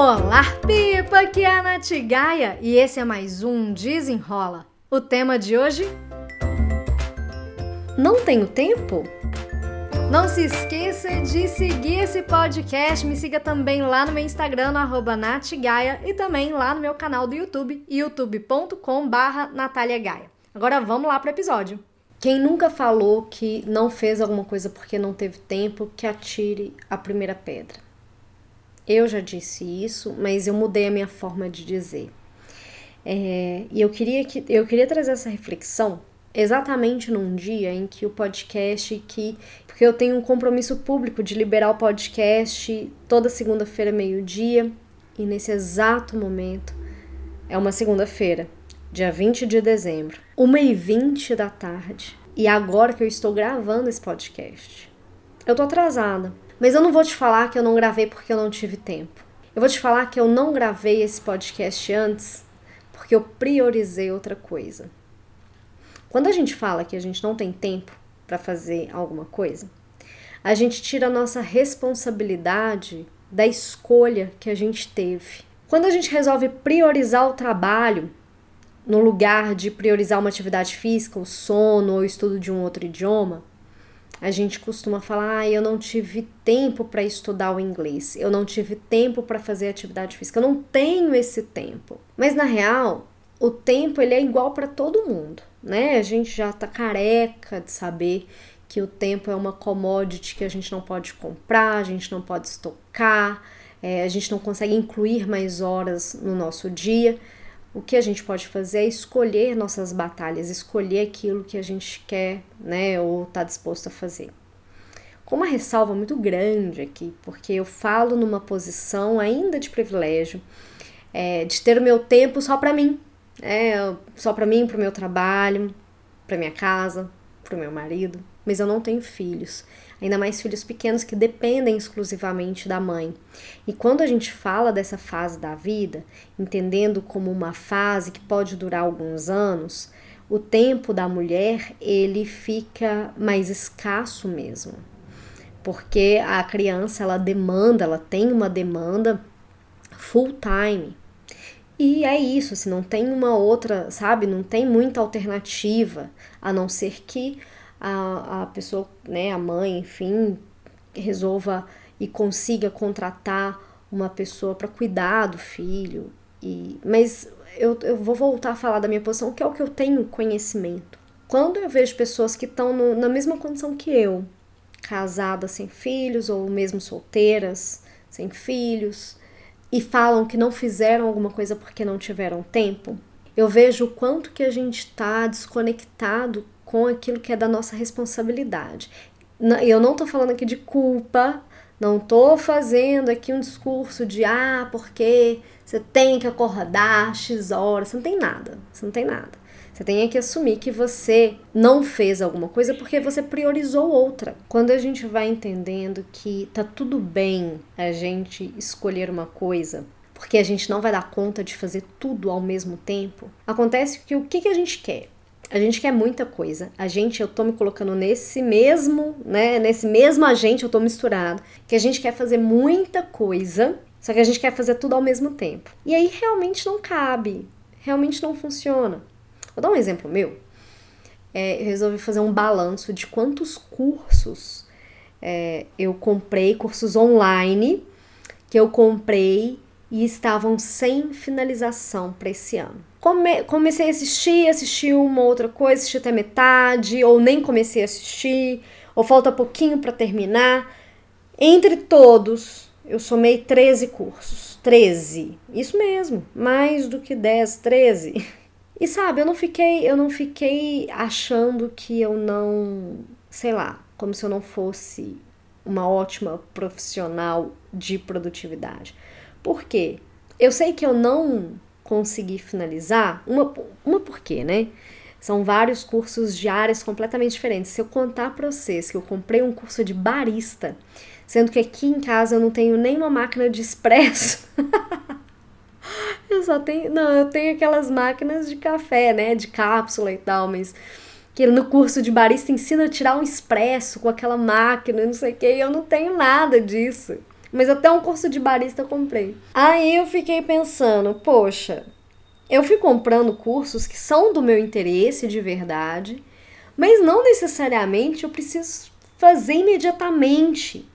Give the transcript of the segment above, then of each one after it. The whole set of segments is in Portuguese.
Olá, Pipa! Aqui é a Nath Gaia e esse é mais um Desenrola. O tema de hoje? Não tenho tempo? Não se esqueça de seguir esse podcast. Me siga também lá no meu Instagram, no natgaia, e também lá no meu canal do YouTube, youtube.com barra Agora vamos lá para o episódio. Quem nunca falou que não fez alguma coisa porque não teve tempo, que atire a primeira pedra. Eu já disse isso, mas eu mudei a minha forma de dizer. É, e eu queria, que, eu queria trazer essa reflexão exatamente num dia em que o podcast que porque eu tenho um compromisso público de liberar o podcast toda segunda-feira meio-dia e nesse exato momento é uma segunda-feira, dia 20 de dezembro, 1h20 da tarde. E agora que eu estou gravando esse podcast. Eu tô atrasada, mas eu não vou te falar que eu não gravei porque eu não tive tempo. Eu vou te falar que eu não gravei esse podcast antes porque eu priorizei outra coisa. Quando a gente fala que a gente não tem tempo para fazer alguma coisa, a gente tira a nossa responsabilidade da escolha que a gente teve. Quando a gente resolve priorizar o trabalho, no lugar de priorizar uma atividade física, o sono ou o estudo de um outro idioma, a gente costuma falar: ah, eu não tive tempo para estudar o inglês, eu não tive tempo para fazer atividade física, eu não tenho esse tempo. Mas na real, o tempo ele é igual para todo mundo, né? A gente já tá careca de saber que o tempo é uma commodity que a gente não pode comprar, a gente não pode estocar, é, a gente não consegue incluir mais horas no nosso dia. O que a gente pode fazer é escolher nossas batalhas, escolher aquilo que a gente quer, né, ou está disposto a fazer. Com uma ressalva muito grande aqui, porque eu falo numa posição ainda de privilégio, é, de ter o meu tempo só para mim, é, só para mim, para o meu trabalho, para minha casa, para o meu marido, mas eu não tenho filhos, ainda mais filhos pequenos que dependem exclusivamente da mãe. E quando a gente fala dessa fase da vida, entendendo como uma fase que pode durar alguns anos, o tempo da mulher ele fica mais escasso mesmo. Porque a criança ela demanda, ela tem uma demanda full time. E é isso, assim, não tem uma outra, sabe? Não tem muita alternativa, a não ser que a, a pessoa, né, a mãe, enfim, resolva e consiga contratar uma pessoa para cuidar do filho. E, mas eu, eu vou voltar a falar da minha posição, que é o que eu tenho conhecimento. Quando eu vejo pessoas que estão na mesma condição que eu, casadas sem filhos ou mesmo solteiras sem filhos, e falam que não fizeram alguma coisa porque não tiveram tempo, eu vejo o quanto que a gente está desconectado com aquilo que é da nossa responsabilidade. Eu não estou falando aqui de culpa, não estou fazendo aqui um discurso de ah, porque você tem que acordar X horas. Você não tem nada, você não tem nada. Você tem que assumir que você não fez alguma coisa porque você priorizou outra. Quando a gente vai entendendo que tá tudo bem a gente escolher uma coisa, porque a gente não vai dar conta de fazer tudo ao mesmo tempo, acontece que o que, que a gente quer? A gente quer muita coisa. A gente, eu tô me colocando nesse mesmo, né? Nesse mesmo agente, eu tô misturado. Que a gente quer fazer muita coisa, só que a gente quer fazer tudo ao mesmo tempo. E aí realmente não cabe. Realmente não funciona. Vou dar um exemplo meu. É, eu resolvi fazer um balanço de quantos cursos é, eu comprei, cursos online que eu comprei e estavam sem finalização para esse ano. Come, comecei a assistir, assisti uma outra coisa, assisti até metade, ou nem comecei a assistir, ou falta pouquinho para terminar. Entre todos, eu somei 13 cursos. 13. Isso mesmo, mais do que 10, 13. E sabe, eu não fiquei, eu não fiquei achando que eu não, sei lá, como se eu não fosse uma ótima profissional de produtividade. Por quê? Eu sei que eu não consegui finalizar, uma, uma por quê, né? São vários cursos de áreas completamente diferentes. Se eu contar para vocês que eu comprei um curso de barista, sendo que aqui em casa eu não tenho nenhuma máquina de expresso. Eu só tenho. Não, eu tenho aquelas máquinas de café, né? De cápsula e tal, mas que no curso de barista ensina a tirar um expresso com aquela máquina, não sei o que, eu não tenho nada disso. Mas até um curso de barista eu comprei. Aí eu fiquei pensando, poxa, eu fui comprando cursos que são do meu interesse de verdade, mas não necessariamente eu preciso fazer imediatamente.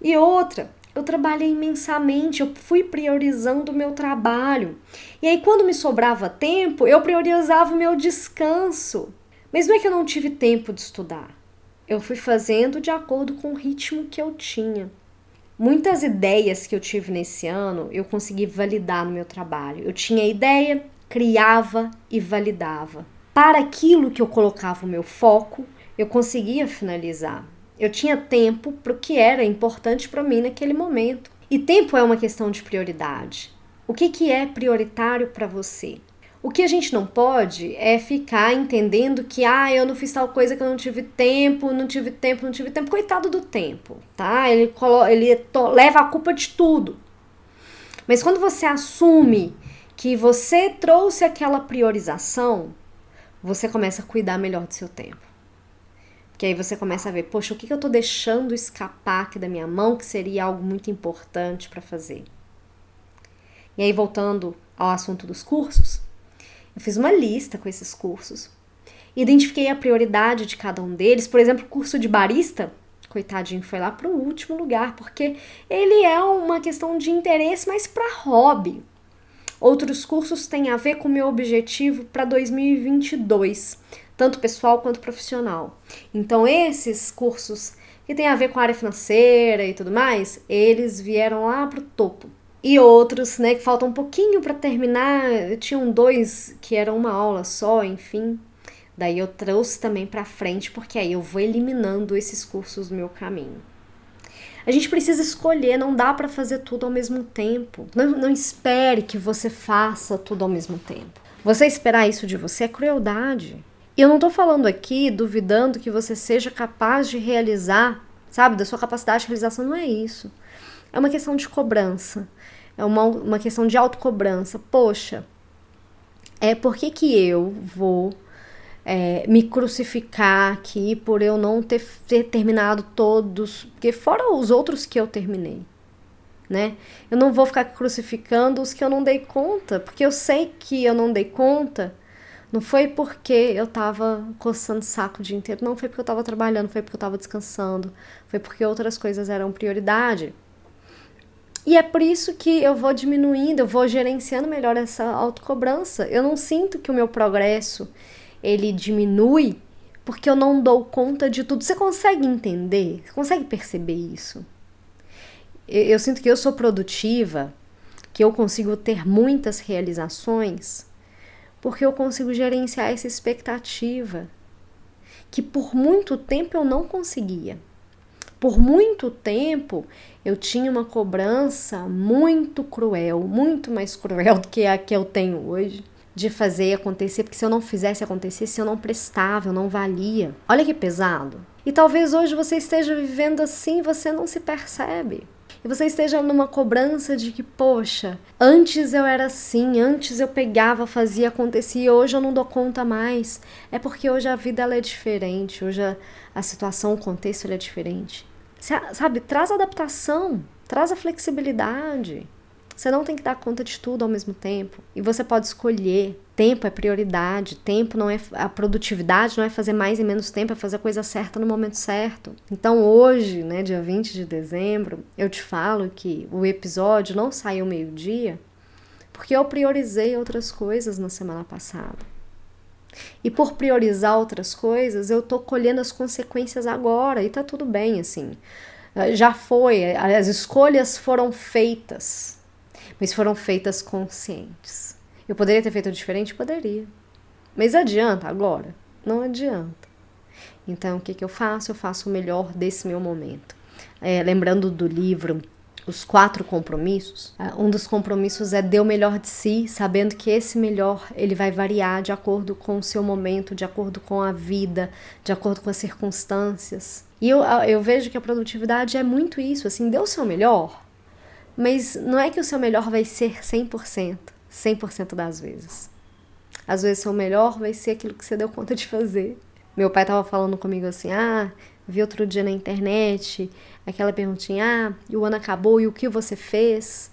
E outra, eu trabalhei imensamente, eu fui priorizando o meu trabalho. E aí, quando me sobrava tempo, eu priorizava o meu descanso. Mas não é que eu não tive tempo de estudar. Eu fui fazendo de acordo com o ritmo que eu tinha. Muitas ideias que eu tive nesse ano eu consegui validar no meu trabalho. Eu tinha ideia, criava e validava. Para aquilo que eu colocava o meu foco, eu conseguia finalizar. Eu tinha tempo para o que era importante para mim naquele momento. E tempo é uma questão de prioridade. O que, que é prioritário para você? O que a gente não pode é ficar entendendo que, ah, eu não fiz tal coisa que eu não tive tempo, não tive tempo, não tive tempo. Coitado do tempo, tá? Ele, ele leva a culpa de tudo. Mas quando você assume que você trouxe aquela priorização, você começa a cuidar melhor do seu tempo. Porque aí você começa a ver, poxa, o que, que eu tô deixando escapar aqui da minha mão que seria algo muito importante para fazer? E aí, voltando ao assunto dos cursos, eu fiz uma lista com esses cursos. Identifiquei a prioridade de cada um deles. Por exemplo, o curso de barista, coitadinho, foi lá para o último lugar, porque ele é uma questão de interesse, mas para hobby. Outros cursos têm a ver com o meu objetivo para 2022, tanto pessoal quanto profissional. Então, esses cursos que têm a ver com a área financeira e tudo mais, eles vieram lá para o topo e outros, né, que faltam um pouquinho para terminar. Tinham dois que eram uma aula só, enfim. Daí eu trouxe também para frente, porque aí eu vou eliminando esses cursos do meu caminho. A gente precisa escolher, não dá para fazer tudo ao mesmo tempo. Não, não espere que você faça tudo ao mesmo tempo. Você esperar isso de você é crueldade. E eu não tô falando aqui duvidando que você seja capaz de realizar, sabe, da sua capacidade de realização, não é isso. É uma questão de cobrança. É uma, uma questão de autocobrança. Poxa, é por que, que eu vou é, me crucificar aqui por eu não ter, ter terminado todos, porque fora os outros que eu terminei, né? Eu não vou ficar crucificando os que eu não dei conta, porque eu sei que eu não dei conta. Não foi porque eu tava coçando saco o dia inteiro, não foi porque eu tava trabalhando, foi porque eu tava descansando, foi porque outras coisas eram prioridade. E é por isso que eu vou diminuindo, eu vou gerenciando melhor essa autocobrança. Eu não sinto que o meu progresso ele diminui porque eu não dou conta de tudo. Você consegue entender? Você consegue perceber isso? Eu, eu sinto que eu sou produtiva, que eu consigo ter muitas realizações, porque eu consigo gerenciar essa expectativa que por muito tempo eu não conseguia. Por muito tempo eu tinha uma cobrança muito cruel, muito mais cruel do que a que eu tenho hoje, de fazer acontecer, porque se eu não fizesse acontecer, se eu não prestava, eu não valia. Olha que pesado. E talvez hoje você esteja vivendo assim, você não se percebe. E você esteja numa cobrança de que, poxa, antes eu era assim, antes eu pegava, fazia, acontecia, hoje eu não dou conta mais. É porque hoje a vida ela é diferente, hoje a, a situação, o contexto é diferente. Sabe, traz adaptação, traz a flexibilidade. Você não tem que dar conta de tudo ao mesmo tempo. E você pode escolher. Tempo é prioridade. Tempo não é. A produtividade não é fazer mais e menos tempo, é fazer a coisa certa no momento certo. Então, hoje, né, dia 20 de dezembro, eu te falo que o episódio não saiu meio-dia porque eu priorizei outras coisas na semana passada. E por priorizar outras coisas, eu tô colhendo as consequências agora e tá tudo bem, assim. Já foi, as escolhas foram feitas, mas foram feitas conscientes. Eu poderia ter feito diferente? Poderia. Mas adianta agora? Não adianta. Então, o que, que eu faço? Eu faço o melhor desse meu momento. É, lembrando do livro os quatro compromissos, é, um dos compromissos é dê o melhor de si, sabendo que esse melhor ele vai variar de acordo com o seu momento, de acordo com a vida, de acordo com as circunstâncias. E eu, eu vejo que a produtividade é muito isso, assim, dê o seu melhor, mas não é que o seu melhor vai ser 100%, 100% das vezes. Às vezes seu melhor vai ser aquilo que você deu conta de fazer. Meu pai estava falando comigo assim: "Ah, Vi outro dia na internet aquela perguntinha: ah, e o ano acabou e o que você fez?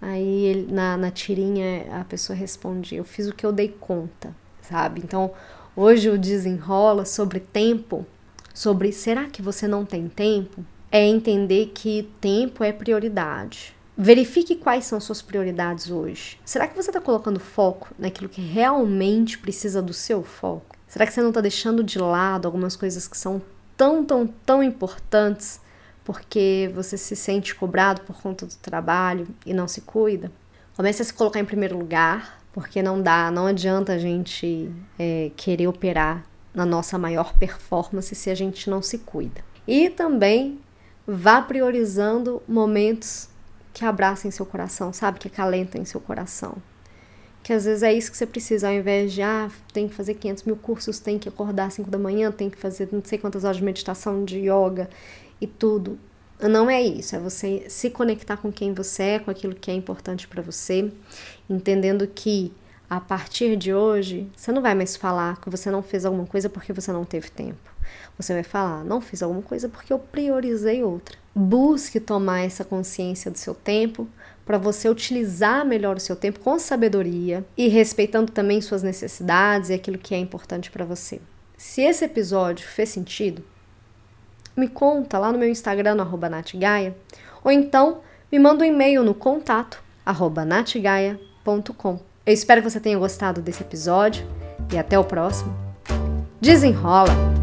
Aí ele, na, na tirinha a pessoa responde: eu fiz o que eu dei conta, sabe? Então hoje o desenrola sobre tempo, sobre será que você não tem tempo? É entender que tempo é prioridade. Verifique quais são suas prioridades hoje. Será que você está colocando foco naquilo que realmente precisa do seu foco? Será que você não está deixando de lado algumas coisas que são tão, tão, tão importantes porque você se sente cobrado por conta do trabalho e não se cuida? Comece a se colocar em primeiro lugar, porque não dá, não adianta a gente é, querer operar na nossa maior performance se a gente não se cuida. E também vá priorizando momentos que abracem seu coração, sabe? Que acalentem seu coração. Que às vezes é isso que você precisa, ao invés de, ah, tem que fazer 500 mil cursos, tem que acordar às 5 da manhã, tem que fazer não sei quantas horas de meditação, de yoga e tudo. Não é isso, é você se conectar com quem você é, com aquilo que é importante para você, entendendo que a partir de hoje, você não vai mais falar que você não fez alguma coisa porque você não teve tempo. Você vai falar, não fiz alguma coisa porque eu priorizei outra. Busque tomar essa consciência do seu tempo para você utilizar melhor o seu tempo com sabedoria e respeitando também suas necessidades e aquilo que é importante para você. Se esse episódio fez sentido, me conta lá no meu Instagram, no natgaia, ou então me manda um e-mail no contato natgaia.com. Eu espero que você tenha gostado desse episódio e até o próximo. Desenrola!